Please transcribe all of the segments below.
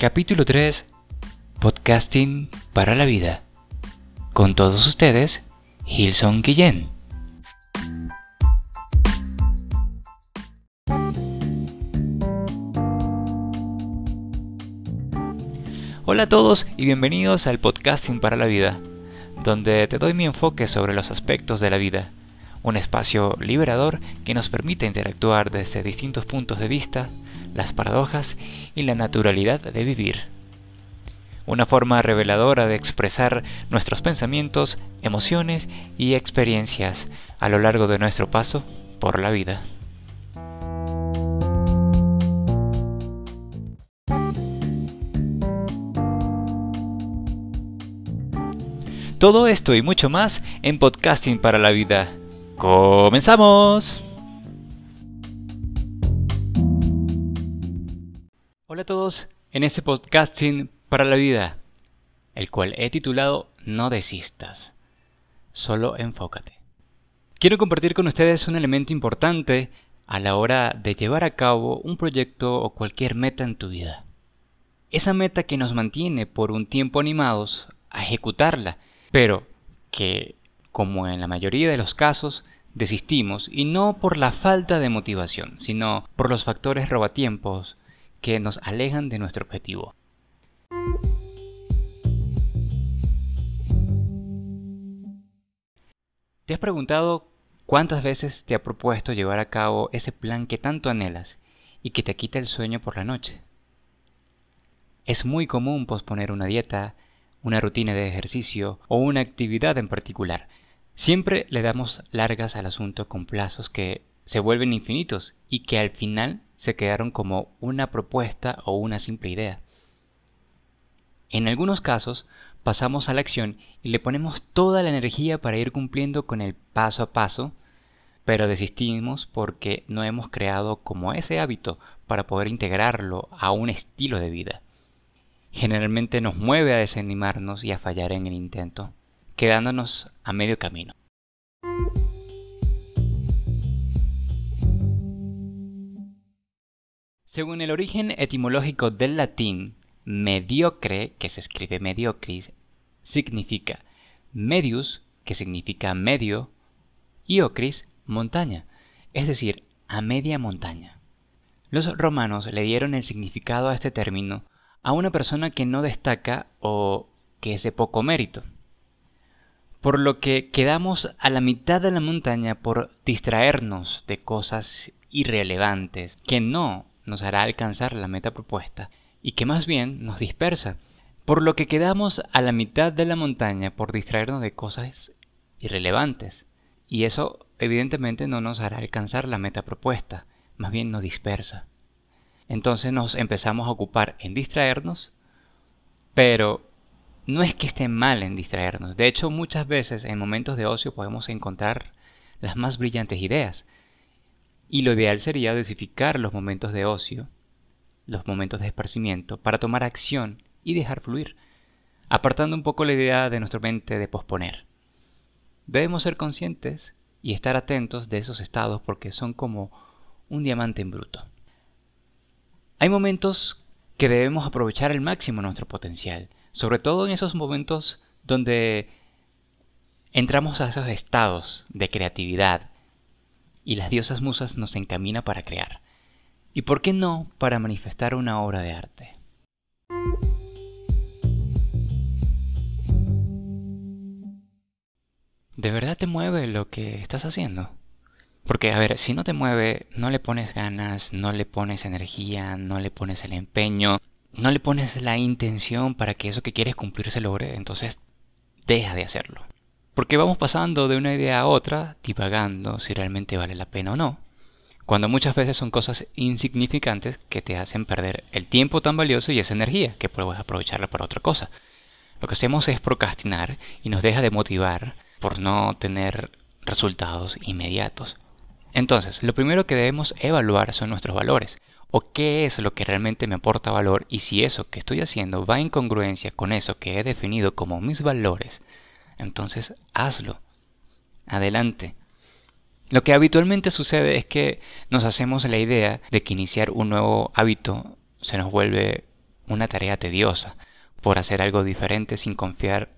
Capítulo 3 Podcasting para la vida. Con todos ustedes, Hilson Guillén. Hola a todos y bienvenidos al Podcasting para la vida, donde te doy mi enfoque sobre los aspectos de la vida, un espacio liberador que nos permite interactuar desde distintos puntos de vista, las paradojas y la naturalidad de vivir. Una forma reveladora de expresar nuestros pensamientos, emociones y experiencias a lo largo de nuestro paso por la vida. Todo esto y mucho más en Podcasting para la Vida. ¡Comenzamos! Hola a todos en este Podcasting para la Vida, el cual he titulado No desistas, solo enfócate. Quiero compartir con ustedes un elemento importante a la hora de llevar a cabo un proyecto o cualquier meta en tu vida. Esa meta que nos mantiene por un tiempo animados a ejecutarla pero que, como en la mayoría de los casos, desistimos y no por la falta de motivación, sino por los factores robatiempos que nos alejan de nuestro objetivo. ¿Te has preguntado cuántas veces te ha propuesto llevar a cabo ese plan que tanto anhelas y que te quita el sueño por la noche? Es muy común posponer una dieta, una rutina de ejercicio o una actividad en particular. Siempre le damos largas al asunto con plazos que se vuelven infinitos y que al final se quedaron como una propuesta o una simple idea. En algunos casos pasamos a la acción y le ponemos toda la energía para ir cumpliendo con el paso a paso, pero desistimos porque no hemos creado como ese hábito para poder integrarlo a un estilo de vida generalmente nos mueve a desanimarnos y a fallar en el intento, quedándonos a medio camino. Según el origen etimológico del latín, mediocre, que se escribe mediocris, significa medius, que significa medio, y ocris, montaña, es decir, a media montaña. Los romanos le dieron el significado a este término a una persona que no destaca o que es de poco mérito. Por lo que quedamos a la mitad de la montaña por distraernos de cosas irrelevantes que no nos hará alcanzar la meta propuesta y que más bien nos dispersa. Por lo que quedamos a la mitad de la montaña por distraernos de cosas irrelevantes. Y eso evidentemente no nos hará alcanzar la meta propuesta, más bien nos dispersa. Entonces nos empezamos a ocupar en distraernos, pero no es que esté mal en distraernos. De hecho, muchas veces en momentos de ocio podemos encontrar las más brillantes ideas. Y lo ideal sería dosificar los momentos de ocio, los momentos de esparcimiento, para tomar acción y dejar fluir, apartando un poco la idea de nuestra mente de posponer. Debemos ser conscientes y estar atentos de esos estados porque son como un diamante en bruto. Hay momentos que debemos aprovechar al máximo nuestro potencial, sobre todo en esos momentos donde entramos a esos estados de creatividad y las diosas musas nos encamina para crear. ¿Y por qué no para manifestar una obra de arte? ¿De verdad te mueve lo que estás haciendo? Porque, a ver, si no te mueve, no le pones ganas, no le pones energía, no le pones el empeño, no le pones la intención para que eso que quieres cumplir se logre, entonces deja de hacerlo. Porque vamos pasando de una idea a otra, divagando si realmente vale la pena o no, cuando muchas veces son cosas insignificantes que te hacen perder el tiempo tan valioso y esa energía que puedes aprovecharla para otra cosa. Lo que hacemos es procrastinar y nos deja de motivar por no tener resultados inmediatos. Entonces, lo primero que debemos evaluar son nuestros valores, o qué es lo que realmente me aporta valor y si eso que estoy haciendo va en congruencia con eso que he definido como mis valores, entonces hazlo. Adelante. Lo que habitualmente sucede es que nos hacemos la idea de que iniciar un nuevo hábito se nos vuelve una tarea tediosa por hacer algo diferente sin confiar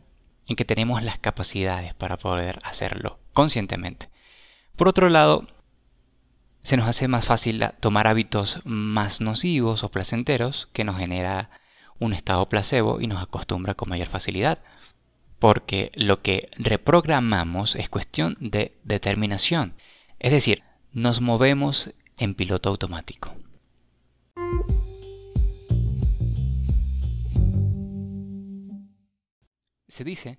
en que tenemos las capacidades para poder hacerlo conscientemente. Por otro lado, se nos hace más fácil tomar hábitos más nocivos o placenteros que nos genera un estado placebo y nos acostumbra con mayor facilidad. Porque lo que reprogramamos es cuestión de determinación. Es decir, nos movemos en piloto automático. Se dice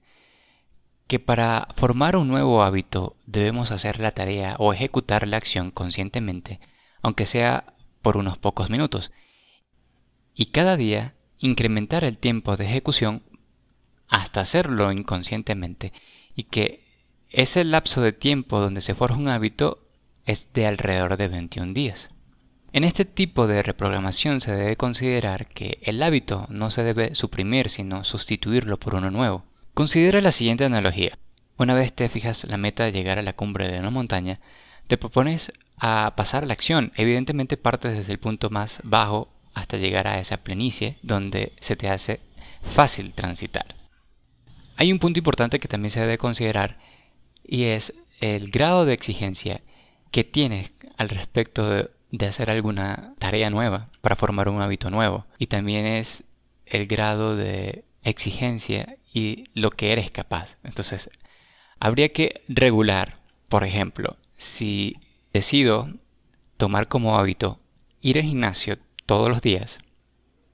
que para formar un nuevo hábito debemos hacer la tarea o ejecutar la acción conscientemente, aunque sea por unos pocos minutos, y cada día incrementar el tiempo de ejecución hasta hacerlo inconscientemente, y que ese lapso de tiempo donde se forja un hábito es de alrededor de 21 días. En este tipo de reprogramación se debe considerar que el hábito no se debe suprimir sino sustituirlo por uno nuevo. Considera la siguiente analogía. Una vez te fijas la meta de llegar a la cumbre de una montaña, te propones a pasar la acción. Evidentemente partes desde el punto más bajo hasta llegar a esa planicie donde se te hace fácil transitar. Hay un punto importante que también se debe considerar y es el grado de exigencia que tienes al respecto de hacer alguna tarea nueva para formar un hábito nuevo. Y también es el grado de exigencia y lo que eres capaz. Entonces, habría que regular, por ejemplo, si decido tomar como hábito ir al gimnasio todos los días,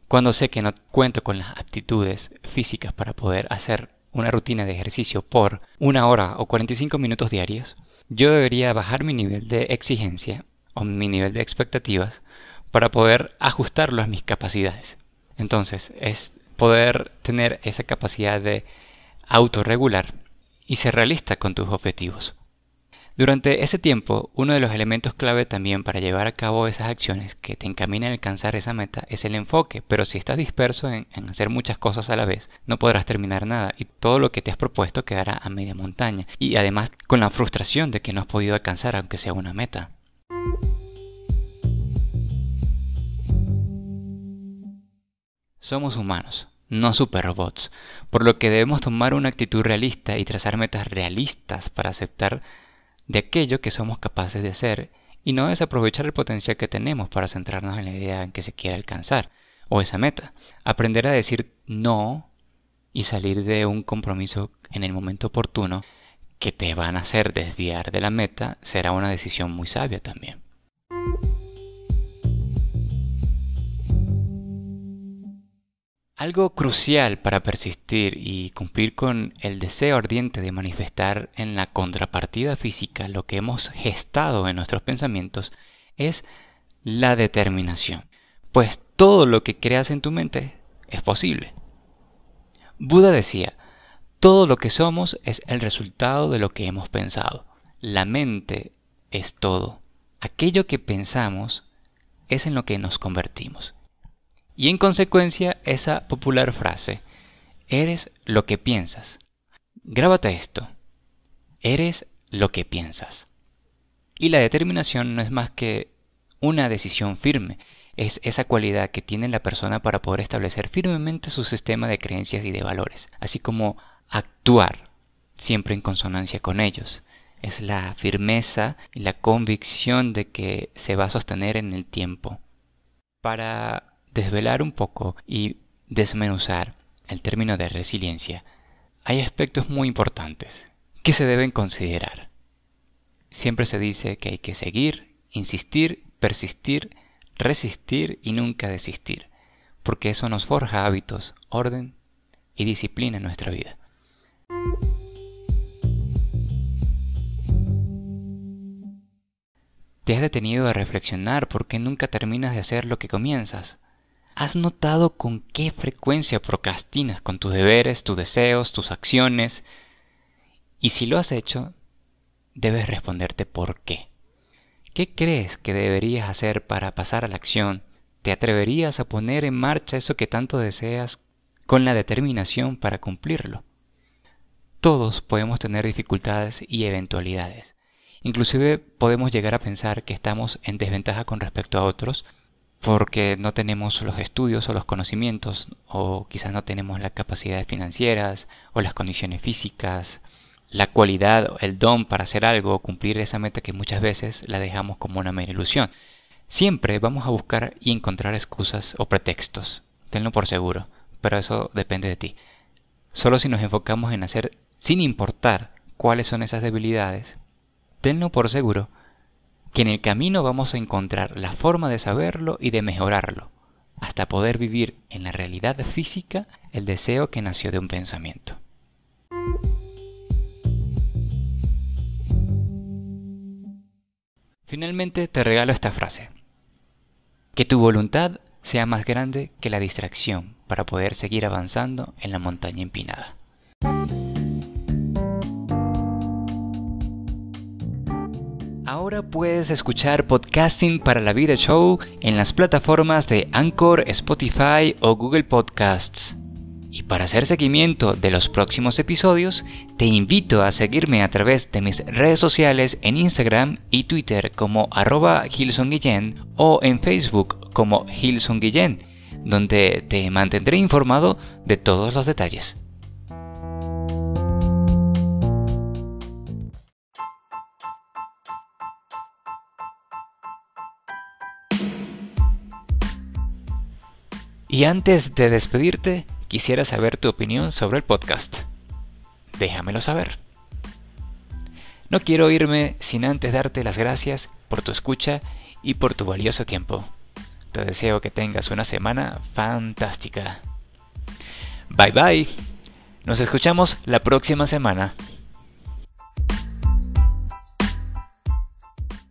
cuando sé que no cuento con las aptitudes físicas para poder hacer una rutina de ejercicio por una hora o 45 minutos diarios, yo debería bajar mi nivel de exigencia o mi nivel de expectativas para poder ajustarlo a mis capacidades. Entonces, es poder tener esa capacidad de autorregular y ser realista con tus objetivos. Durante ese tiempo, uno de los elementos clave también para llevar a cabo esas acciones que te encaminan a alcanzar esa meta es el enfoque, pero si estás disperso en, en, hacer muchas cosas a la vez, no podrás terminar nada y todo lo que te has propuesto quedará a media montaña y además con la frustración de que no has podido alcanzar aunque sea una meta. Somos humanos, no superrobots, por lo que debemos tomar una actitud realista y trazar metas realistas para aceptar de aquello que somos capaces de hacer y no desaprovechar el potencial que tenemos para centrarnos en la idea en que se quiere alcanzar o esa meta. Aprender a decir no y salir de un compromiso en el momento oportuno que te van a hacer desviar de la meta será una decisión muy sabia también. Algo crucial para persistir y cumplir con el deseo ardiente de manifestar en la contrapartida física lo que hemos gestado en nuestros pensamientos es la determinación, pues todo lo que creas en tu mente es posible. Buda decía, todo lo que somos es el resultado de lo que hemos pensado. La mente es todo. Aquello que pensamos es en lo que nos convertimos. Y en consecuencia esa popular frase, eres lo que piensas. Grábate esto. Eres lo que piensas. Y la determinación no es más que una decisión firme, es esa cualidad que tiene la persona para poder establecer firmemente su sistema de creencias y de valores, así como actuar siempre en consonancia con ellos. Es la firmeza y la convicción de que se va a sostener en el tiempo. Para desvelar un poco y desmenuzar el término de resiliencia, hay aspectos muy importantes que se deben considerar. Siempre se dice que hay que seguir, insistir, persistir, resistir y nunca desistir, porque eso nos forja hábitos, orden y disciplina en nuestra vida. ¿Te has detenido a reflexionar por qué nunca terminas de hacer lo que comienzas? ¿Has notado con qué frecuencia procrastinas con tus deberes, tus deseos, tus acciones? Y si lo has hecho, debes responderte por qué. ¿Qué crees que deberías hacer para pasar a la acción? ¿Te atreverías a poner en marcha eso que tanto deseas con la determinación para cumplirlo? Todos podemos tener dificultades y eventualidades. Inclusive podemos llegar a pensar que estamos en desventaja con respecto a otros porque no tenemos los estudios o los conocimientos, o quizás no tenemos las capacidades financieras o las condiciones físicas, la cualidad, el don para hacer algo o cumplir esa meta que muchas veces la dejamos como una mera ilusión. Siempre vamos a buscar y encontrar excusas o pretextos, tenlo por seguro, pero eso depende de ti. Solo si nos enfocamos en hacer sin importar cuáles son esas debilidades, tenlo por seguro que en el camino vamos a encontrar la forma de saberlo y de mejorarlo, hasta poder vivir en la realidad física el deseo que nació de un pensamiento. Finalmente te regalo esta frase. Que tu voluntad sea más grande que la distracción para poder seguir avanzando en la montaña empinada. Ahora puedes escuchar Podcasting para la Vida Show en las plataformas de Anchor, Spotify o Google Podcasts. Y para hacer seguimiento de los próximos episodios, te invito a seguirme a través de mis redes sociales en Instagram y Twitter como arroba Guillén o en Facebook como Gilson Guillén, donde te mantendré informado de todos los detalles. Y antes de despedirte, quisiera saber tu opinión sobre el podcast. Déjamelo saber. No quiero irme sin antes darte las gracias por tu escucha y por tu valioso tiempo. Te deseo que tengas una semana fantástica. Bye bye. Nos escuchamos la próxima semana.